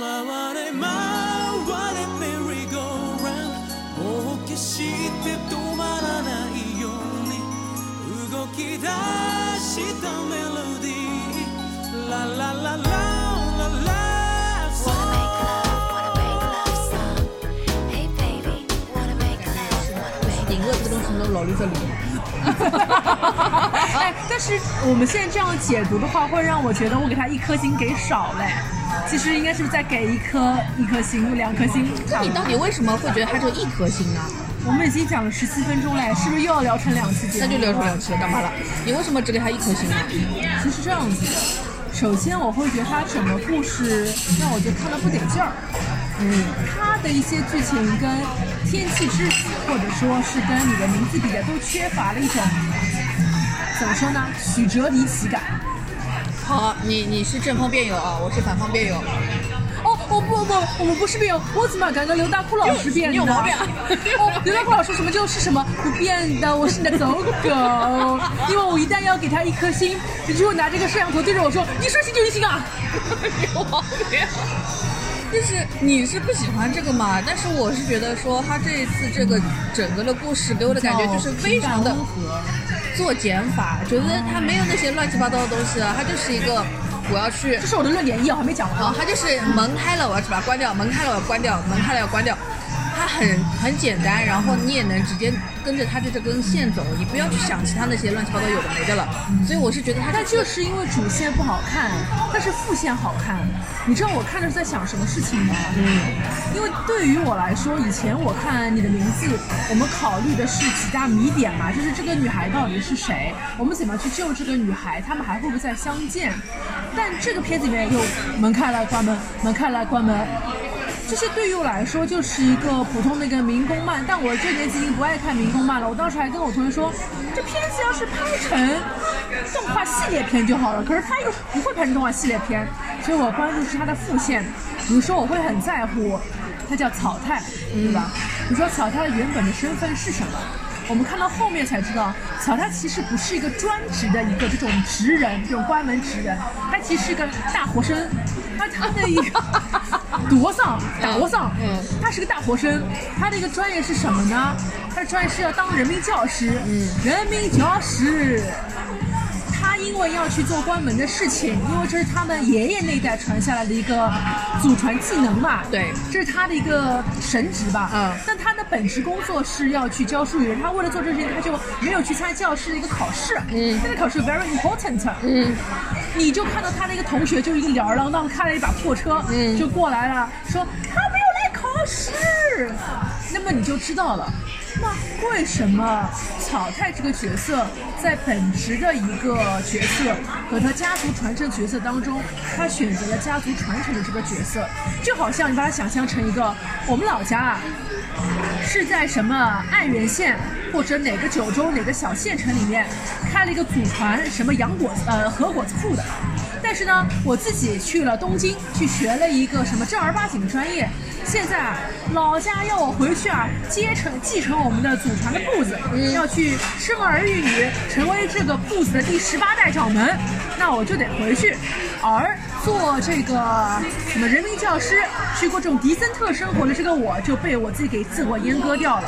回れ回れ merry go round もう決して止まらないように動き出したメロディーララララララ Wanna make love, wanna make love song. Hey baby, wanna make love, wanna make 赢了这个东西，那老刘在里面。 哎，但是我们现在这样解读的话，会让我觉得我给他一颗星给少嘞。其实应该是再给一颗一颗星，两颗星。那你到底为什么会觉得他只有一颗星呢？我们已经讲了十七分钟嘞，是不是又要聊成两期节目？那就聊成两期了，干嘛了？你为什么只给他一颗星呢？其实这样子的，首先我会觉得他整个故事让我觉得看了不得劲儿。嗯，他的一些剧情跟《天气之子》或者说是跟你的名字比的，都缺乏了一种怎么说呢？曲折离奇感。好，你你是正方辩友啊，我是反方辩友。哦，哦不不，我们不是辩友，我怎么感觉刘大库老师辩的？你有毛病啊哦，刘大库老师什么就是什么不变的，我是你的走狗。因为我一旦要给他一颗心，你就会拿这个摄像头对着我说：“你说心就一心啊 有毛病。就是你是不喜欢这个嘛？但是我是觉得说他这一次这个整个的故事给我的感觉就是非常的做减法，觉得他没有那些乱七八糟的东西啊，他就是一个我要去这是我的论点一，我还没讲完啊啊，。它就是门开了，我要去把它关掉；门开了，我要关掉；门开了要关掉。它很很简单，然后你也能直接跟着它的这根线走，你不要去想其他那些乱七八糟有的没的了。所以我是觉得它但这个就是因为主线不好看，但是副线好看。你知道我看的是在想什么事情吗？嗯，因为对于我来说，以前我看你的名字，我们考虑的是几大谜点嘛，就是这个女孩到底是谁，我们怎么去救这个女孩，他们还会不会再相见？但这个片子里面又门开了关门，门开了关门。这些对于我来说就是一个普通的一个民工漫，但我这年纪已经不爱看民工漫了。我当时还跟我同学说，这片子要是拍成动画系列片就好了。可是他又不会拍成动画系列片，所以我关注是他的副线。比如说，我会很在乎，他叫草太，对吧？比如说草太的原本的身份是什么？我们看到后面才知道，草太其实不是一个专职的一个这种职人，这种关门职人，他其实是个大活生，他他的一个夺丧打多丧，嗯。他是个大活生，他的一个专业是什么呢？他的专业是要当人民教师，嗯，人民教师。他因为要去做关门的事情，因为这是他们爷爷那一代传下来的一个祖传技能嘛，对。这是他的一个神职吧，嗯。但他的本职工作是要去教书育人，他为了做这个事情，他就没有去参加教师的一个考试，嗯。那个考试 very important，嗯，你就看到他的一个同学就一个吊儿郎当开了一把破车，嗯就过来了，说他没有来考试，那么你就知道了。那为什么草太这个角色在本职的一个角色和他家族传承角色当中，他选择了家族传承的这个角色，就好像你把它想象成一个我们老家啊，是在什么爱媛县或者哪个九州哪个小县城里面开了一个祖传什么洋果子呃和果子铺的，但是呢，我自己去了东京去学了一个什么正儿八经的专业。现在啊，老家要我回去啊，接承继承我们的祖传的铺子，要去生儿育女，成为这个铺子的第十八代掌门，那我就得回去。而做这个什么人民教师，去过这种迪森特生活的这个我，就被我自己给自我阉割掉了。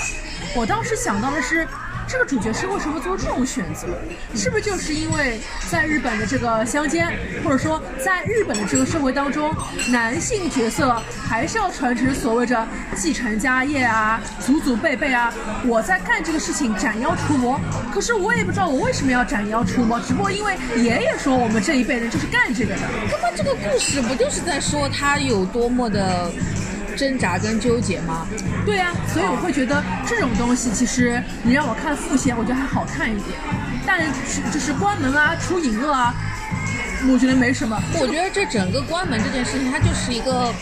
我当时想到的是。这个主角是为什么做这种选择？是不是就是因为在日本的这个乡间，或者说在日本的这个社会当中，男性角色还是要传承所谓的继承家业啊、祖祖辈辈啊？我在干这个事情斩妖除魔，可是我也不知道我为什么要斩妖除魔，只不过因为爷爷说我们这一辈人就是干这个的。那么这个故事不就是在说他有多么的挣扎跟纠结吗？对啊，所以我会觉得这种东西，其实你让我看复线，我觉得还好看一点。但是就是关门啊、出隐恶啊，我觉得没什么。我觉得这整个关门这件事情，它就是一个。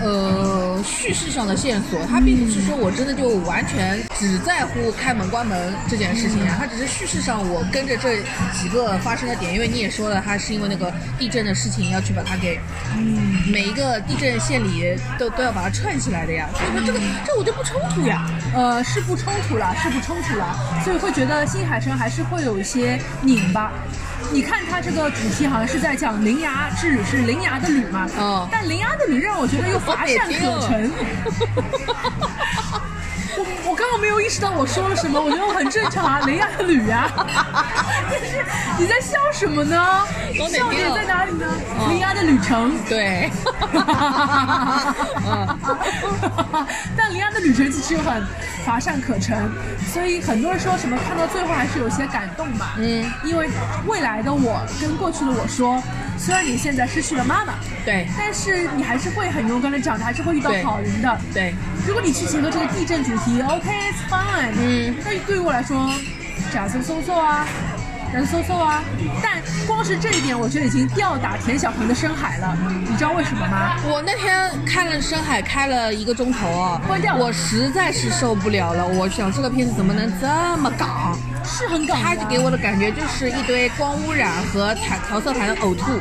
呃，叙事上的线索，它并不是说我真的就完全只在乎开门关门这件事情啊，它只是叙事上我跟着这几个发生的点，因为你也说了，它是因为那个地震的事情要去把它给，嗯，每一个地震线里都都要把它串起来的呀，所以说这个这我就不冲突呀，呃，是不冲突了，是不冲突了，所以会觉得新海诚还是会有一些拧巴。你看它这个主题好像是在讲伶牙之旅，是伶牙的旅嘛？嗯但伶牙的旅让我觉得又乏善可陈。刚刚没有意识到我说了什么，我觉得我很正常啊，雷亚的旅啊。但是你在笑什么呢？笑点在哪里呢？铃芽的旅程。对，嗯 但林安的旅程其实又很乏善可陈，所以很多人说什么看到最后还是有些感动吧。嗯，因为未来的我跟过去的我说，虽然你现在失去了妈妈，对但是你还是会很勇敢的长大，还是会遇到对好人的。对，如果你去结合这个地震主题，OK，it's、fine。嗯，但是对于我来说，假搜搜搜啊，人搜搜啊，但光是这一点，我觉得已经吊打田小鹏的深海了。你知道为什么吗？我那天看了深海开了一个钟头哦关掉，了我实在是受不了了。我想这个片子怎么能这么港？是很港的啊。它给我的感觉就是一堆光污染和调调色盘的呕吐。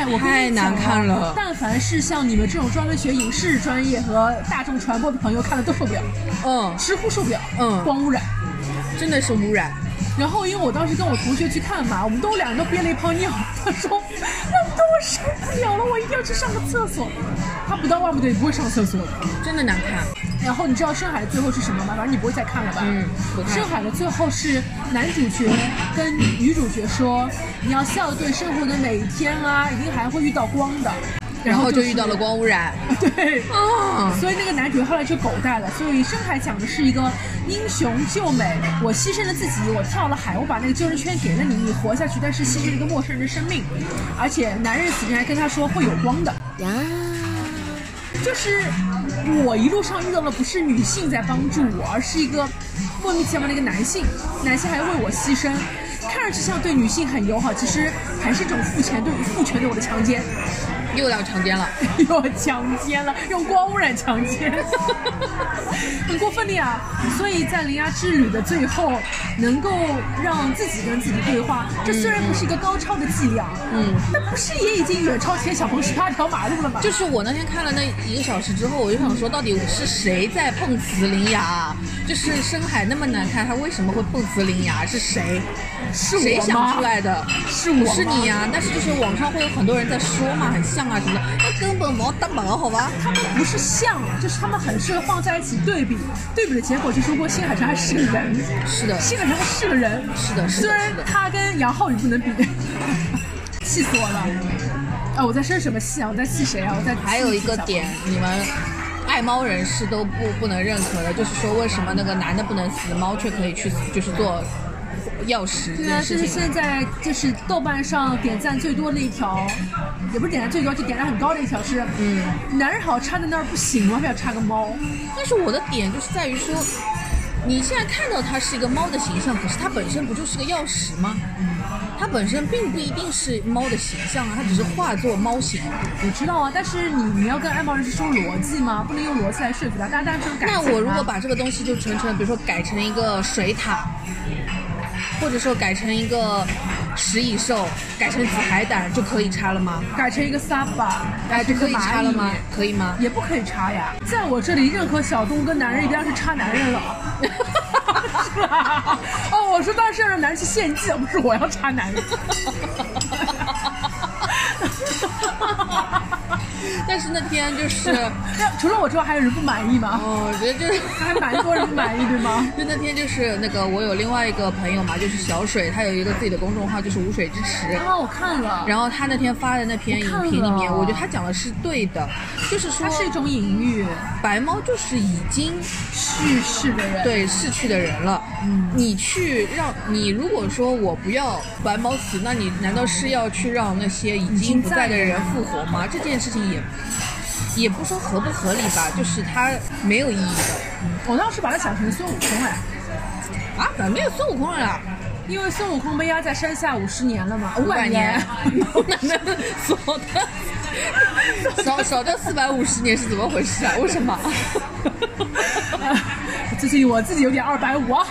哎，我太难看了但凡是像你们这种专门学影视专业和大众传播的朋友，看了都受不了，嗯，直呼受不了。嗯光污染。真的是污染。然后因为我当时跟我同学去看嘛，我们都两个都憋了一泡尿。他说：“那么多我受不了了，我一定要去上个厕所。”他不到万不得已不会上厕所。真的难看。然后你知道深海的最后是什么吗？反正你不会再看了吧？嗯不看深海的最后是男主角跟女主角说：“你要笑对生活的每一天啊，一定还会遇到光的。”然后就遇到了。光污染。对。啊，所以那个男主角后来就狗带了。所以深海讲的是一个英雄救美，我牺牲了自己，我跳了海，我把那个救生圈给了你，你活下去，但是牺牲了一个陌生人的生命，而且男人死前还跟他说会有光的。呀，就是我一路上遇到的不是女性在帮助我，而是一个莫名其妙的一个男性，男性还为我牺牲，看上去像对女性很友好，其实还是一种父权对父权对我的强奸，又要强奸了。又要强奸了，用光污染强奸，很过分的呀。所以在铃芽之旅的最后，能够让自己跟自己对话，这虽然不是一个高超的伎俩，嗯，那不是也已经远超前小鹏十八条马路了吗？就是我那天看了那一个小时之后，我就想说，到底是谁在碰瓷铃芽？就是深海那么难看，他为什么会碰瓷铃芽？是谁？是我谁想出来的？是我是你呀、但是就是网上会有很多人在说嘛，很像啊什么的，那根本毛当毛好吧？他们不是像，就是他们很适合放在一起对比，对比的结果就是，如果新海诚还是个人，是的，新海诚还是个人，是的是的虽然他跟杨浩宇不能比，气死我了。啊，我在生什么气啊？我在气谁啊？我在还有一个点，你们爱猫人士都不不能认可的，就是说为什么那个男的不能死，猫却可以去，就是做钥匙这对啊，这是。现在就是豆瓣上点赞最多的一条，也不是点赞最多，就点赞很高的一条是，嗯，男人好插在那儿不行吗？非要插个猫？但是我的点就是在于说，你现在看到它是一个猫的形象，可是它本身不就是个钥匙吗？它本身并不一定是猫的形象啊，它只是化作猫形。我知道啊，但是你你要跟爱猫人士说逻辑吗？不能用逻辑来说服他，大家当然这种感情那我如果啊把这个东西就纯纯，比如说改成一个水獭，或者说改成一个食蚁兽，改成紫海胆，就可以插了吗？改成一个 saba，哎，就可以插了吗？可以吗？也不可以插呀，在我这里，任何小动物跟男人一定要是插男人了。是吧？哦，我说当然是要让男人去献祭，而不是我要插男人。但是那天就是，那除了我之外，还有人不满意吗？哦，我觉得就是还蛮多人不满意，对吗？就那天就是那个我有另外一个朋友嘛，就是小水，他有一个自己的公众号，就是无水之池。啊，我看了，然后他那天发的那篇影评里面，我我觉得他讲的是对的，就是说它是一种隐喻，白猫就是已经去世的人。，对逝去的人了。你去让你如果说我不要白猫死，那你难道是要去让那些已经不在的人复活吗？这件事情也也不说合不合理吧，就是它没有意义的我当时把它想成孙悟空哎，啊，怎么没有孙悟空了啦？因为孙悟空被压在山下五十年了嘛，五百百年，少的少少掉四百五十年是怎么回事啊？为什么？最近我自己有点二百五啊。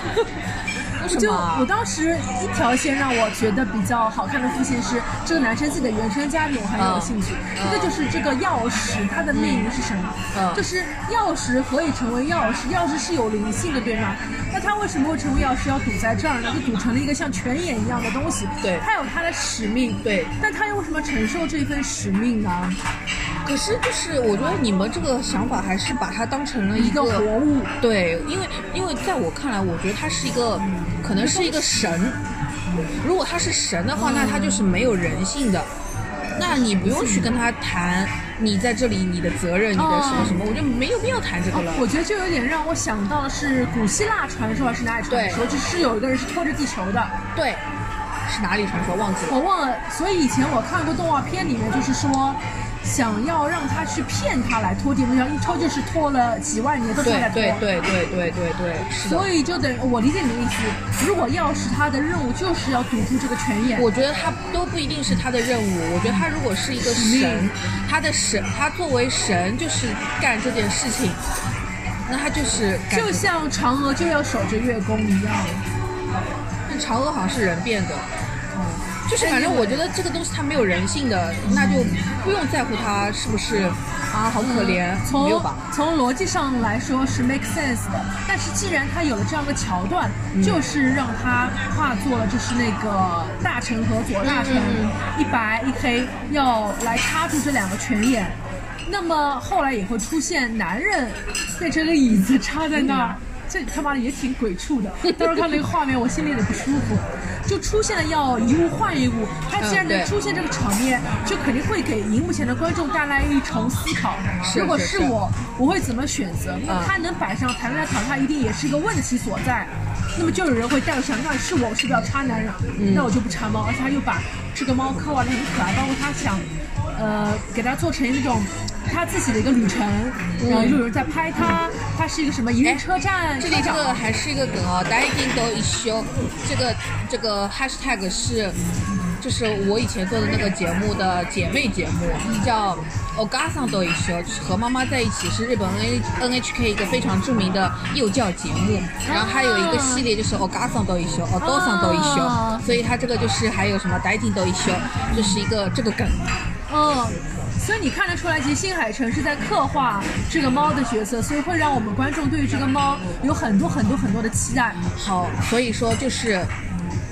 就？我当时一条线让我觉得比较好看的副线是这个男生自己的原生家庭，我很有兴趣。一个就是这个钥匙，它的命运是什么？嗯就是钥匙何以成为钥匙？钥匙是有灵性的，对吗？那它他为什么会成为钥匙要堵在这儿呢？就堵成了一个像泉眼一样的东西。对它有它的使命。对但它又为什么承受这份使命呢？可是就是我觉得你们这个想法还是把它当成了一个个活物。对，因为因为在我看来，我觉得他是一个，可能是一个神。如果他是神的话，那他就是没有人性的。那你不用去跟他谈你在这里你的责任，你的什么什么，我就没有必要谈这个了。我觉得就有点让我想到的是古希腊传说还是哪里传说，就是有一个人是拖着地球的，对，是哪里传说忘记了？我忘了。所以以前我看过动画片，里面就是说。想要让他去骗他来拖地，那一拖就是拖了几万年都拖对在拖。对对对对对对，是的。所以就等于我理解你的意思，如果要是他的任务就是要堵住这个泉眼，我觉得他都不一定是他的任务。我觉得他如果是一个神，他的神，他作为神就是干这件事情，那他就是就像嫦娥就要守着月宫一样。但嫦娥好像是人变的，嗯，就是反正我觉得这个东西它没有人性的，那就不用在乎它是不是啊好可怜，从吧？从逻辑上来说是 make sense 的，但是既然他有了这样的桥段，嗯就是让他化作了就是那个大臣和左大臣，嗯一白一黑，要来插住这两个泉眼。那么后来也会出现男人变成个椅子插在那儿，这他妈的也挺鬼畜的。当时看那个画面，我心里有点不舒服。就出现了要一物换一物，他既然能出现这个场面，就肯定会给荧幕前的观众带来一重思考。是如果是我，我会怎么选择？那么嗯他能摆上台面来讨论，他一定也是一个问题所在。那么就有人会带入想，那是我是不是要插男人？嗯那我就不插猫，而且他又把这个猫刻画的很可爱，包括他想，呃，给它做成一种他自己的一个旅程，然后就有人在拍它，它是一个什么一日车站这里这个还是一个梗哦，大家一定都一修。这个这个 hashtag 是，就是我以前做的那个节目的姐妹节目，叫 Ogasan 都一修，就是和妈妈在一起，是日本 N NHK 一个非常著名的幼教节目。然后还有一个系列就是 Ogasan 都一修，Odosan 都一修啊，所以它这个就是还有什么 d a i 都一修，这是一个这个梗。嗯，所以你看得出来，其实新海诚是在刻画这个猫的角色，所以会让我们观众对于这个猫有很多很多很多的期待。好，所以说就是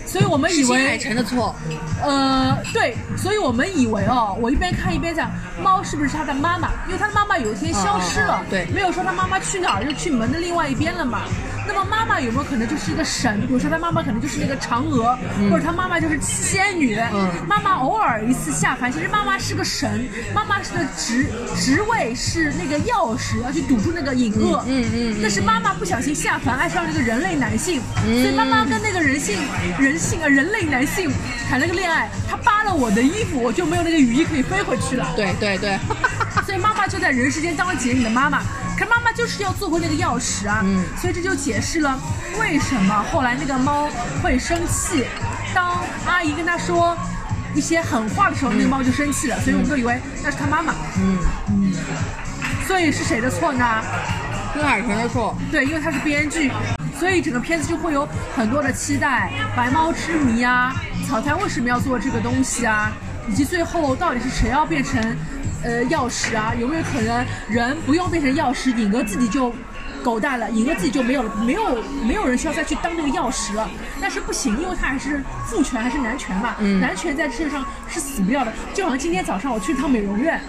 所以我们以是海的错。呃，对，所以我们以为哦，我一边看一边讲，猫是不是它的妈妈？因为它的妈妈有一天消失了，对没有说它妈妈去哪儿，就去门的另外一边了嘛。那么妈妈有没有可能就是一个神？比如说他妈妈可能就是那个嫦娥，或者他妈妈就是仙女。嗯妈妈偶尔一次下凡，其实妈妈是个神，妈妈是个职职位是那个钥匙，要去堵住那个隐恶。嗯但是妈妈不小心下凡，爱上了一个人类男性，所以妈妈跟那个人性、人性啊人类男性谈了个恋爱，他扒了我的衣服，我就没有那个羽衣可以飞回去了。对对对，所以妈妈就在人世间当了解你的妈妈，可妈妈就是要做回那个钥匙啊。嗯所以这就解释了为什么后来那个猫会生气，当阿姨跟他说一些狠话的时候，那个猫就生气了，所以我们都以为那是他妈妈。嗯嗯，所以是谁的错呢？新海豚的错。对，因为他是编剧，所以整个片子就会有很多的期待，白猫之谜啊，草太为什么要做这个东西啊，以及最后到底是谁要变成呃钥匙啊？有没有可能人不用变成钥匙，尹哥自己就狗蛋了，尹哥自己就没有了，没有没有人需要再去当那个钥匙了？但是不行，因为他还是父权还是男权嘛，男权在世界上是死不掉的，就好像今天早上我去趟美容院。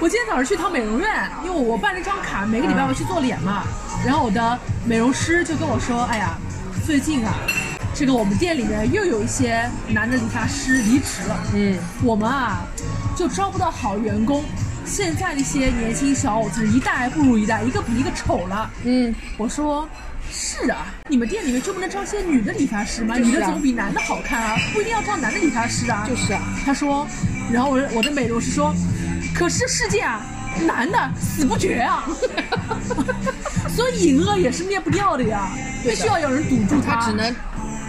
我今天早上去趟美容院，因为我办了张卡，每个礼拜我去做脸嘛。然后我的美容师就跟我说：“哎呀，最近啊，这个我们店里面又有一些男的理发师离职了，嗯，我们啊就招不到好员工。现在那些年轻小伙子一代不如一代，一个比一个丑了。”嗯，我说。是啊，你们店里面就不能招些女的理发师吗？就是啊女的总比男的好看啊，不一定要招男的理发师啊。就是啊。他说，然后我的我的美容师说，可是世界啊，男的死不绝啊，所以隐恶也是灭不掉的呀，必须要有人堵住他只能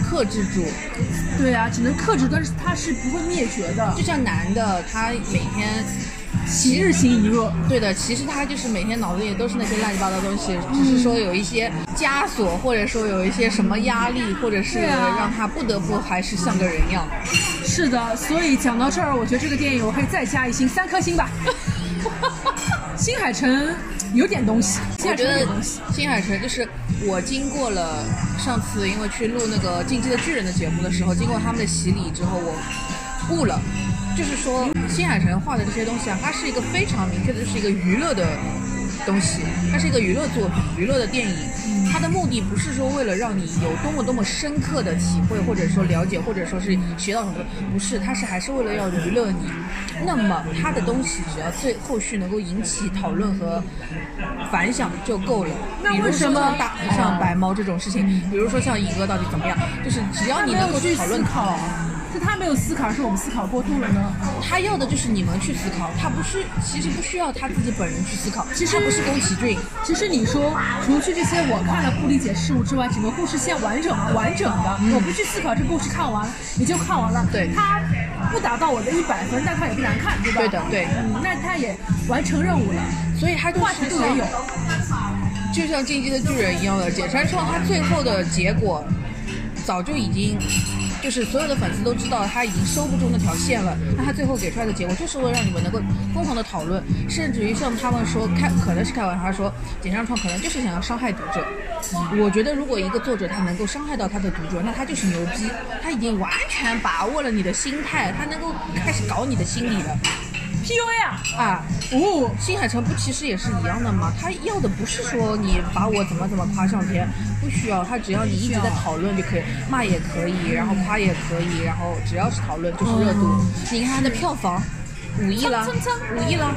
克制住。对啊，只能克制，但是他是不会灭绝的就，像男的，他每天其日行一弱。对的，其实他就是每天脑子里都是那些乱七八糟东西，只是说有一些枷锁，或者说有一些什么压力，或者是让他不得不还是像个人一样。是的，所以讲到这儿，我觉得这个电影我可以再加一星，三颗星吧。新海诚有点东西，我觉得诚有点东西。新海诚就是我经过了上次因为去录那个《进击的巨人》的节目的时候，经过他们的洗礼之后，我悟了，就是说新海诚画的这些东西啊，它是一个非常明确的，就是一个娱乐的东西，它是一个娱乐作品、娱乐的电影。它的目的不是说为了让你有多么多么深刻的体会，或者说了解，或者说是学到什么，不是，他是还是为了要娱乐你。那么他的东西只要最后续能够引起讨论和反响就够了。那为什么打像大像白猫这种事情，比如说像尹哥到底怎么样，就是只要你能够去讨论思考，是他没有思考，还是我们思考过度了呢？他要的就是你们去思考，他不是，其实不需要他自己本人去思考，其实他不是宫崎骏，其实你说，除去这些我看了不理解事物之外，整个故事线完整完整的，我不去思考这个故事看完了也就看完了。嗯对他不达到我的一百分，但他也不难看，对吧？对的对嗯，那他也完成任务了，所以他就话题是像度也有。就像《进击的巨人》一样的，简山创他最后的结果早就已经。就是所有的粉丝都知道他已经收不住那条线了，那他最后给出来的结果就是为了让你们能够疯狂的讨论，甚至于像他们说开可能是开玩笑，他说简上创可能就是想要伤害读者。我觉得如果一个作者他能够伤害到他的读者，那他就是牛逼，他已经完全把握了你的心态，他能够开始搞你的心理了 PUA 啊，啊。哦，新海诚不其实也是一样的嘛？他要的不是说你把我怎么怎么夸上天，不需要，他只要你一直在讨论就可以，骂也可以，然后夸也可以，然后只要是讨论就是热度。你看他的票房，五亿了蹭蹭蹭，五亿了，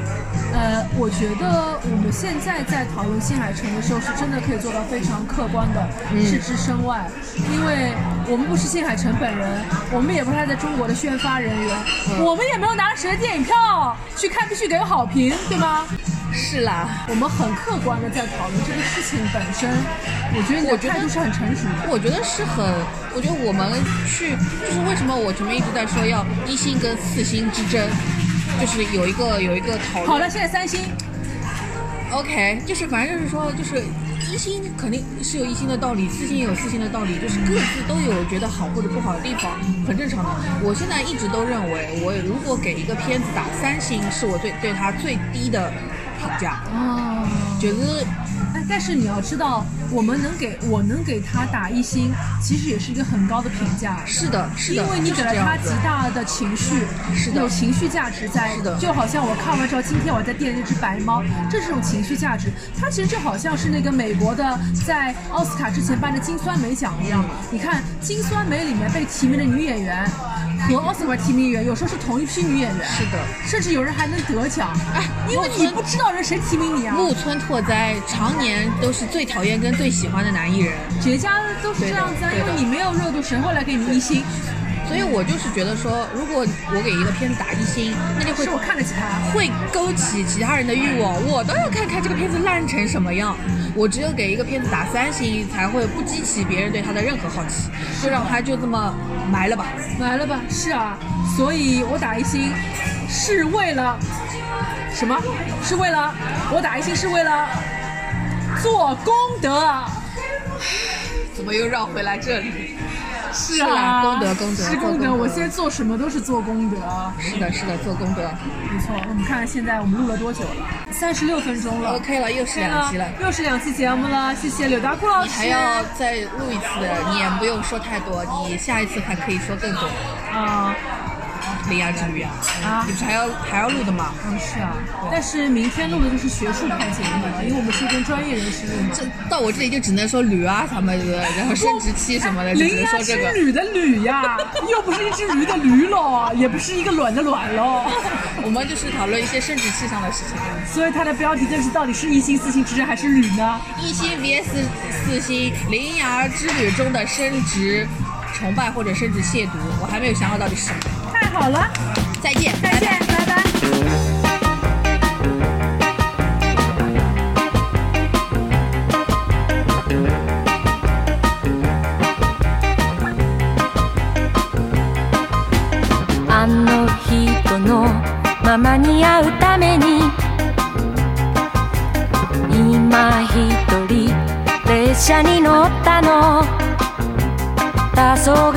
呃，我觉得我们现在在讨论新海诚的时候，是真的可以做到非常客观的置之身外，因为我们不是新海诚本人，我们也不是他在中国的宣发人员，我们也没有拿谁的电影票去看必须给个好评，对吗？是啦。我们很客观的在讨论这个事情本身，我觉得你的我觉得态度是很成熟的。我觉得是很，我觉得我们去，就是为什么我前面一直在说要一星跟四星之争，就是有一个有一个讨论。好了，现在三星，OK，就是反正就是说，就是一星肯定是有一星的道理，四星也有四星的道理，就是各自都有觉得好或者不好的地方，很正常的。我现在一直都认为，我如果给一个片子打三星，是我对对它最低的评价，哦，觉得哎，但是你要知道，我们能给我能给他打一星，其实也是一个很高的评价。是的，是的，因为你给了他极大的情绪，是的有情绪价值在，是的就好像我看完之后，今天我在店里那只白猫，这是种情绪价值。它其实就好像是那个美国的在奥斯卡之前颁的金酸梅奖一样。你看金酸梅里面被提名的女演员和奥斯卡提名演员有时候是同一批女演员，是的。甚至有人还能得奖，哎因为你不知道人谁提名你啊。木村拓哉常年都是最讨厌跟最喜欢的男艺人，绝佳都是这样子啊，因为你没有热度，谁会来给你一星？所以我就是觉得说，如果我给一个片子打一星，那就会是我看得起他。会勾起其他人的欲望，我都要看看这个片子烂成什么样。我只有给一个片子打三星，才会不激起别人对他的任何好奇，就让他就这么埋了吧。埋了吧？是啊，所以我打一星是为了什么？是为了我打一星是为了做功德。怎么又绕回来这里？是啊功德功德是功德。我现在做什么都是做功德。是的，是的，做功德。没错，我们看看现在我们录了多久了？三十六分钟了。OK 了，又是两期了。又是两期节目了。谢谢柳大库老师。你还要再录一次的，你也不用说太多，你下一次还可以说更多。啊、铃芽之旅啊，啊你不是还要还要录的吗？嗯，是啊，但是明天录的就是学术派节目了，因为我们是跟专业人士录嘛。这到我这里就只能说驴啊什么的，然后生殖器什么的，就只能说这个。之旅的驴呀，又不是一只驴的驴喽，也不是一个卵的卵喽，我们就是讨论一些生殖器上的事情。所以它的标题就是到底是一星、四星之争还是驴呢？一星 VS 四星，铃芽之旅中的生殖崇拜或者生殖亵渎，我还没有想好到底是什么。太好了，再见，再见，拜拜。あの人のままに会うために今一人列車に乗ったの黄昏迫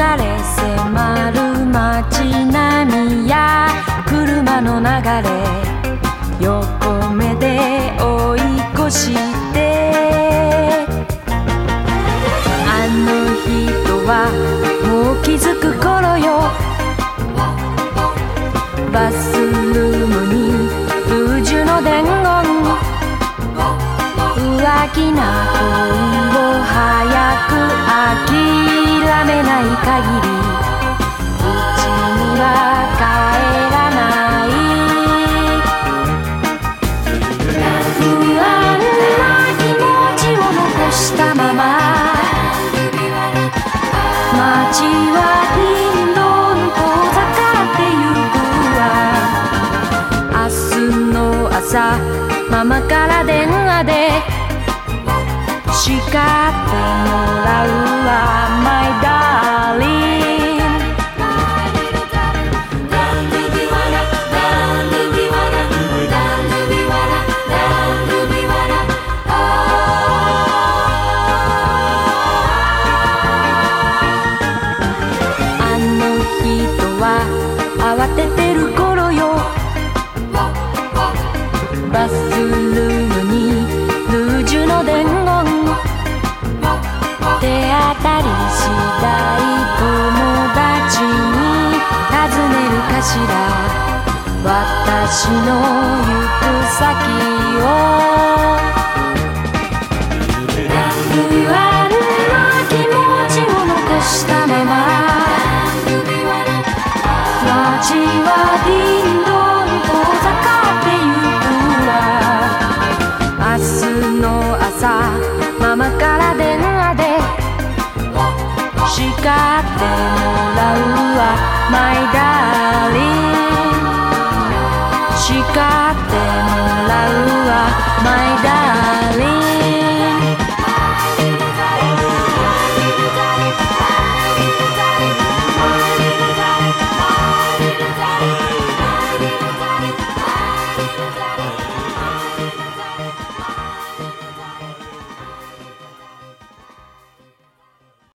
る街並みや車の流れ横目で追い越してあの人はもう気づく頃よ。バスルームにルージュの伝言。浮気な恋を早く飽き諦めない。限りうちには帰らない。不安な気持ちを残したまま街はどんどん遠ざかってゆくわ明日の朝ママから電話で叱ってもらうわは凛